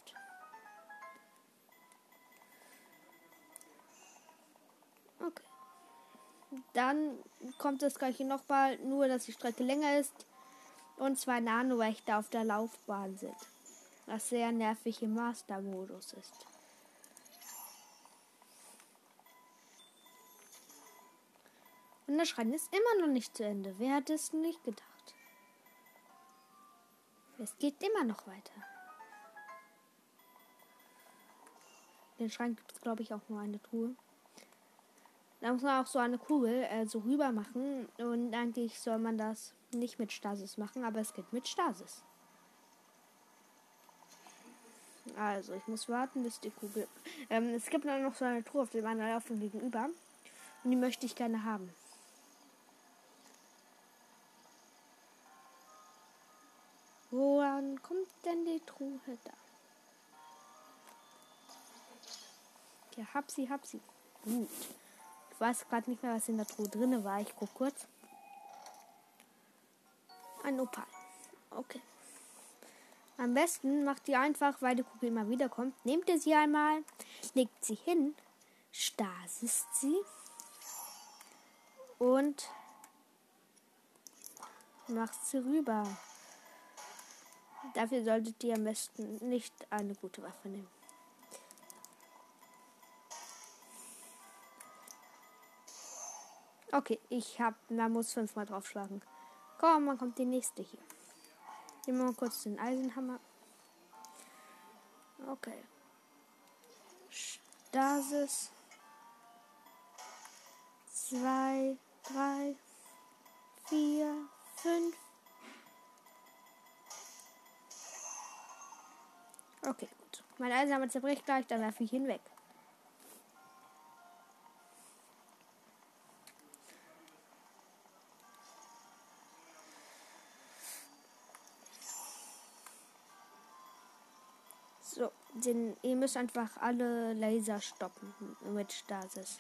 Dann kommt das gleiche nochmal, nur dass die Strecke länger ist und zwei Nano-Wächter auf der Laufbahn sind. Was sehr nervig im Master-Modus ist. Und der Schrein ist immer noch nicht zu Ende. Wer hat es nicht gedacht? Es geht immer noch weiter. Den Schrein gibt es, glaube ich, auch nur eine Truhe. Da muss man auch so eine Kugel äh, so rüber machen. Und eigentlich soll man das nicht mit Stasis machen, aber es geht mit Stasis. Also, ich muss warten, bis die Kugel. Ähm, es gibt noch so eine Truhe auf dem anderen Laufenden gegenüber. Und die möchte ich gerne haben. Woran kommt denn die Truhe da? Ja, hab sie, hab sie. Gut. Weiß gerade nicht mehr, was in der Truhe drin war. Ich guck kurz. Ein Opal. Okay. Am besten macht ihr einfach, weil die Kugel immer wieder kommt. Nehmt ihr sie einmal, legt sie hin, stasist sie und macht sie rüber. Dafür solltet ihr am besten nicht eine gute Waffe nehmen. Okay, ich hab, man muss fünfmal draufschlagen. Komm, dann kommt die nächste hier. Nehmen wir mal kurz den Eisenhammer. Okay. Stasis. Zwei, drei, vier, fünf. Okay, gut. Mein Eisenhammer zerbricht gleich, dann werfe ich ihn weg. Den, ihr müsst einfach alle Laser stoppen mit Stasis.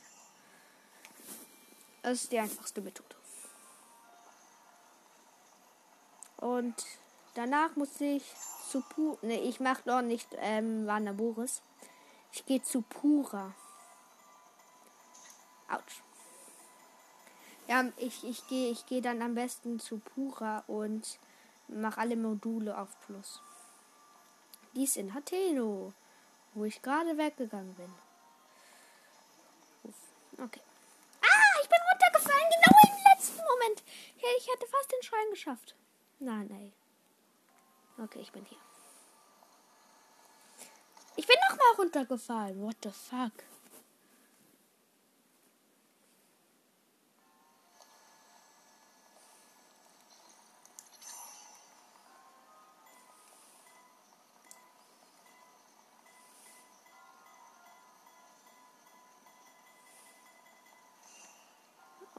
Das ist die einfachste Methode. Und danach muss ich zu Pu. Ne, ich mache noch nicht ähm, Boris. Ich gehe zu Pura. Autsch. Ja, ich, ich gehe ich geh dann am besten zu Pura und mache alle Module auf Plus. Dies in Hateno, wo ich gerade weggegangen bin. Okay. Ah, ich bin runtergefallen, genau im letzten Moment. Ich hätte fast den Schrein geschafft. Nein, ey. Okay, ich bin hier. Ich bin nochmal runtergefallen. What the fuck?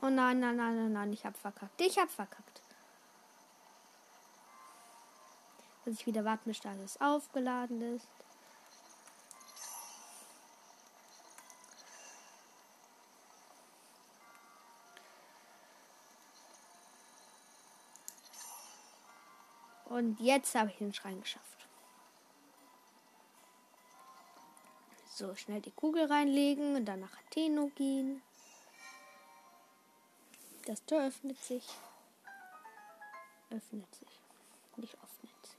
Oh nein, nein, nein, nein, nein, ich hab verkackt. Ich hab verkackt. Dass ich wieder warten bis alles aufgeladen ist. Und jetzt habe ich den Schrein geschafft. So, schnell die Kugel reinlegen und dann nach Atheno gehen. Das Tor öffnet sich. Öffnet sich. Nicht öffnet.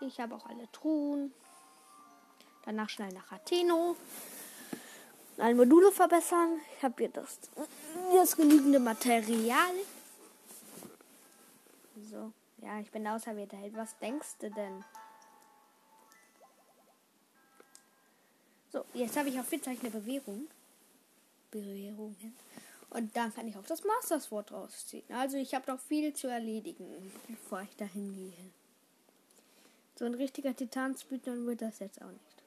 Ich habe auch alle Truhen. Danach schnell nach Atheno. Alle Module verbessern. Ich habe hier das, das genügende Material. So. Ja, ich bin der Held. Was denkst du denn? So, jetzt habe ich auf Vitzeichen eine Bewährung. Bewährungen. Und dann kann ich auch das Master Sword rausziehen. Also ich habe noch viel zu erledigen, bevor ich dahin gehe. So ein richtiger Titansbüter wird das jetzt auch nicht.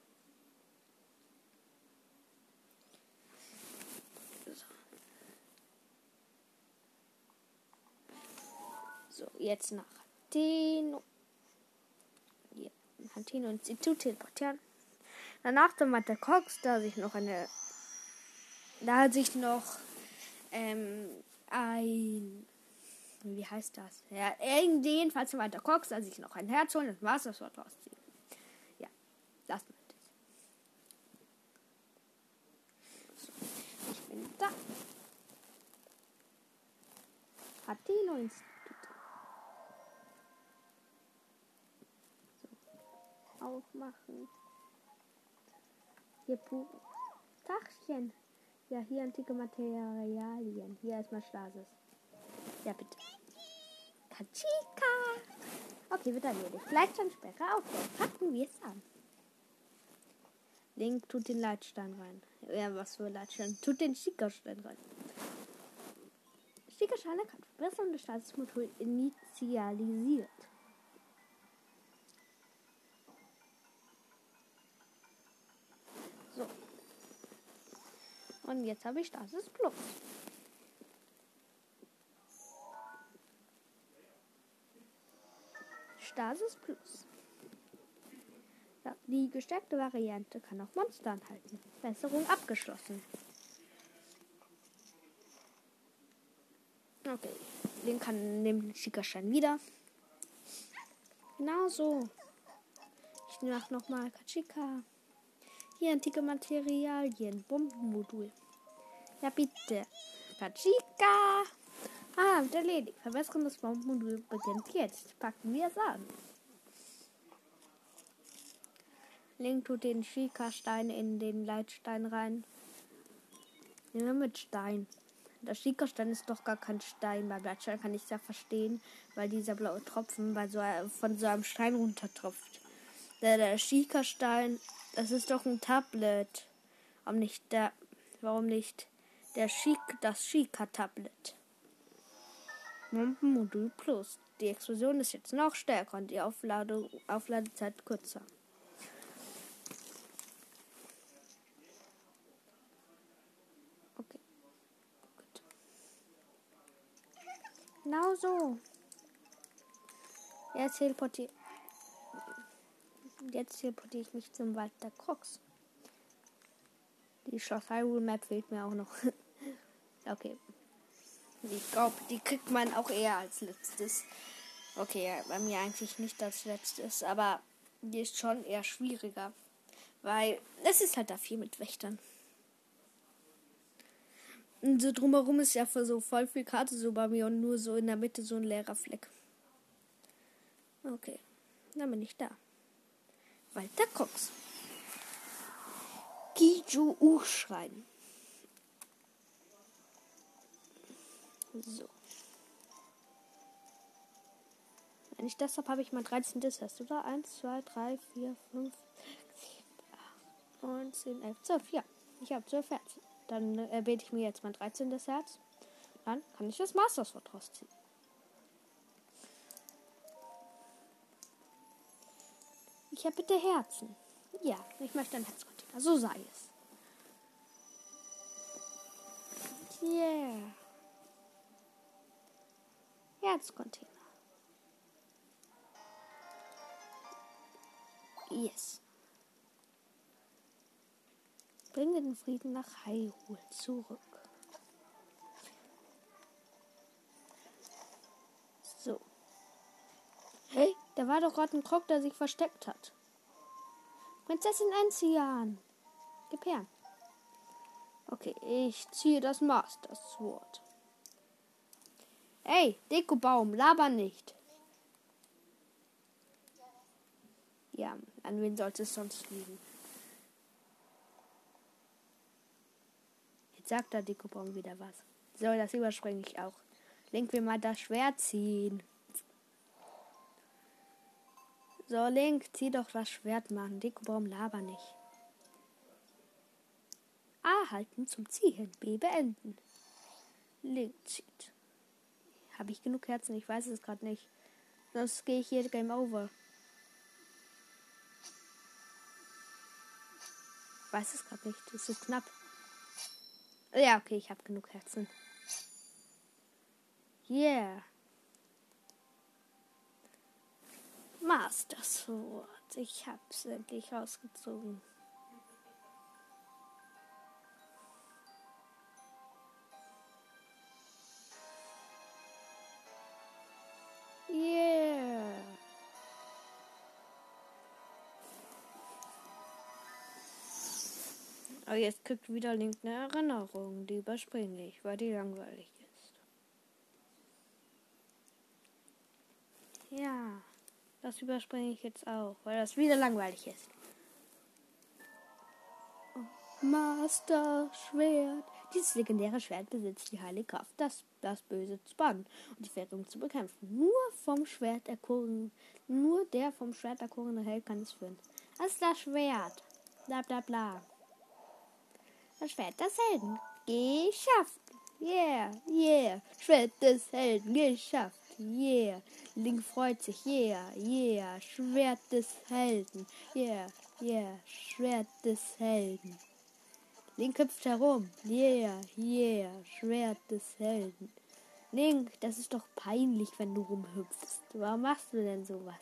So, jetzt nach Atheno. Ja, Atheno Institut teleportieren. Danach dann der Cox, da sich noch eine. Da hat sich noch ähm, ein. Wie heißt das? Ja, jedenfalls weiter Cox, als ich noch ein Herz holen und Master Sword rausziehen. Ja, das meinte ich. So, ich bin da. Hatino Institut. So, aufmachen. Hier, Tachchen. Ja, hier antike Materialien. Hier erstmal Stasis. Ja, bitte. Kachika! Okay, wird erledigt. Leitsteinsperre aufbauen. Packen wir es an. Link tut den Leitstein rein. Ja, was für Leitstein? Tut den Stickerstein rein. Stickersteine kann verbessern das Statusmodul initialisiert. So. Und jetzt habe ich Status Plus. Stasis Plus. Ja, die gestärkte Variante kann auch Monster anhalten. Besserung abgeschlossen. Okay, den kann den Schickerstein wieder. Genau so. Ich mache nochmal Kachika. Hier antike Materialien. Bombenmodul. Ja, bitte. Kachika. Ah, wird erledigt. Verbesserung des Bombenmoduls beginnt jetzt. Packen wir es an. Link tut den Schika-Stein in den Leitstein rein. Wir mit Stein. Der Schika-Stein ist doch gar kein Stein. Bei Blattstein kann ich es ja verstehen, weil dieser blaue Tropfen bei so, von so einem Stein runtertropft. Der, der Schika-Stein, das ist doch ein Tablet. Warum nicht der, warum nicht der Schik, das Schika-Tablet? Modul Plus. Die Explosion ist jetzt noch stärker und die Aufladung, Aufladezeit kürzer. Okay. Gut. Genau so. Jetzt teleportiere Jetzt teleportiere ich mich zum Wald der Crocs. Die Schloss Hyrule Map fehlt mir auch noch. okay. Ich glaube, die kriegt man auch eher als letztes. Okay, bei mir eigentlich nicht als letztes, aber die ist schon eher schwieriger. Weil es ist halt da viel mit Wächtern. Und so drumherum ist ja für so voll viel Karte so bei mir und nur so in der Mitte so ein leerer Fleck. Okay, dann bin ich da. Walter Cox. Giju So. Wenn ich das habe, habe ich mein 13. Test, oder? 1, 2, 3, 4, 5, 6, 7, 8, 9, 10, 11, 12. Ja, ich habe 12 Herzen. Dann äh, ich mir jetzt mein 13. Herz. Dann kann ich das Masterswort rausziehen. Ich habe bitte Herzen. Ja, ich möchte ein Herzcontainer. So sei es. Yeah. Herzcontainer. Yes. Bringe den Frieden nach Hyrule zurück. So. Hey, da war doch gerade ein Krog, der sich versteckt hat. Prinzessin Enzian. Gib her. Okay, ich ziehe das Master Sword. Ey, Dekobaum, laber nicht. Ja, an wen sollte es sonst liegen? Jetzt sagt der Dekobaum wieder was. So, das überspringe ich auch. Link will mal das Schwert ziehen. So, Link, zieh doch das Schwert, Mann. Dekobaum, laber nicht. A halten zum Ziehen. B beenden. Link zieht. Habe ich genug Herzen? Ich weiß es gerade nicht. Sonst gehe ich hier Game Over. Ich weiß es gerade nicht. Es ist knapp. Ja, okay, ich habe genug Herzen. Yeah. Master Sword. Ich hab's endlich rausgezogen. Aber jetzt kriegt wieder Link eine Erinnerung. Die überspringe ich, weil die langweilig ist. Ja, das überspringe ich jetzt auch, weil das wieder langweilig ist. Oh, Master Schwert, Dieses legendäre Schwert besitzt die heilige Kraft, das, das Böse zu bannen und die Verirrung zu bekämpfen. Nur vom Schwert erkoren, nur der vom Schwert erkorene Held kann es führen. Das ist das Schwert. Bla bla bla. Das Schwert des Helden. Geschafft. Yeah, yeah. Schwert des Helden. Geschafft. Yeah. Link freut sich. Yeah, yeah. Schwert des Helden. Yeah, yeah. Schwert des Helden. Link hüpft herum. Yeah, yeah. Schwert des Helden. Link, das ist doch peinlich, wenn du rumhüpfst. Warum machst du denn sowas?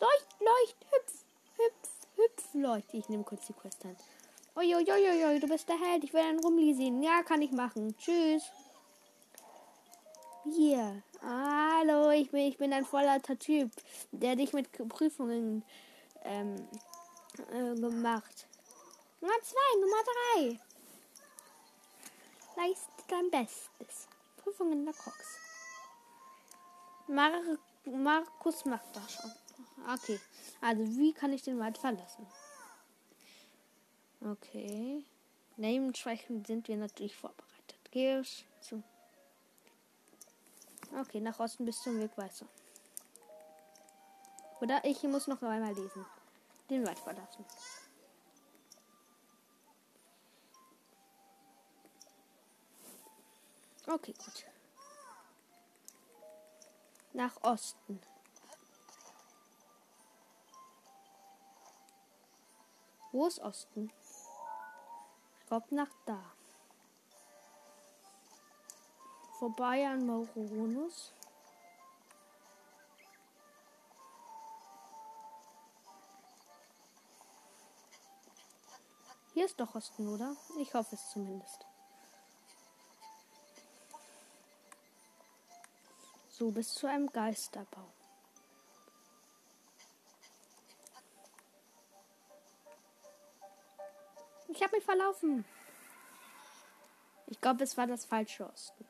Leucht, leucht, hüpf, hüpf, hüpf, leucht. Ich nehme kurz die Quest an. Uiuiuiui, du bist der Held. Ich will einen Rumli sehen. Ja, kann ich machen. Tschüss. Hier. Hallo, ich bin, ich bin ein voller Typ, der dich mit Prüfungen ähm, äh, gemacht. Nummer zwei, Nummer drei. Leiste dein Bestes. Prüfungen der Cox. Mar Markus macht das schon. Okay. Also, wie kann ich den Wald verlassen? Okay. Dementsprechend sind wir natürlich vorbereitet. Ich zu. Okay, nach Osten bis zum Wegweiser. Oder ich muss noch einmal lesen. Den Wald verlassen. Okay, gut. Nach Osten. Wo ist Osten? Ich glaube nach da. Vorbei an Mauronus. Hier ist doch Osten, oder? Ich hoffe es zumindest. So, bis zu einem Geisterbau. Ich habe mich verlaufen. Ich glaube, es war das falsche Osten.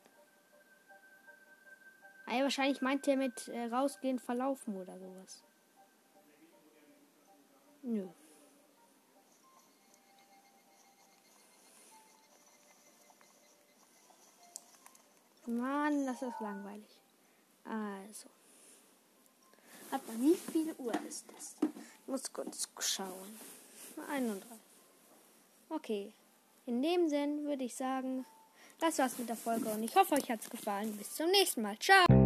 Ah, ja, wahrscheinlich meint er mit äh, rausgehen, verlaufen oder sowas. Nö. Mann, das ist langweilig. Also. Man wie viel Uhr ist das? Ich muss kurz schauen. 31. Okay. In dem Sinn würde ich sagen, das war's mit der Folge und ich hoffe, euch hat's gefallen. Bis zum nächsten Mal. Ciao.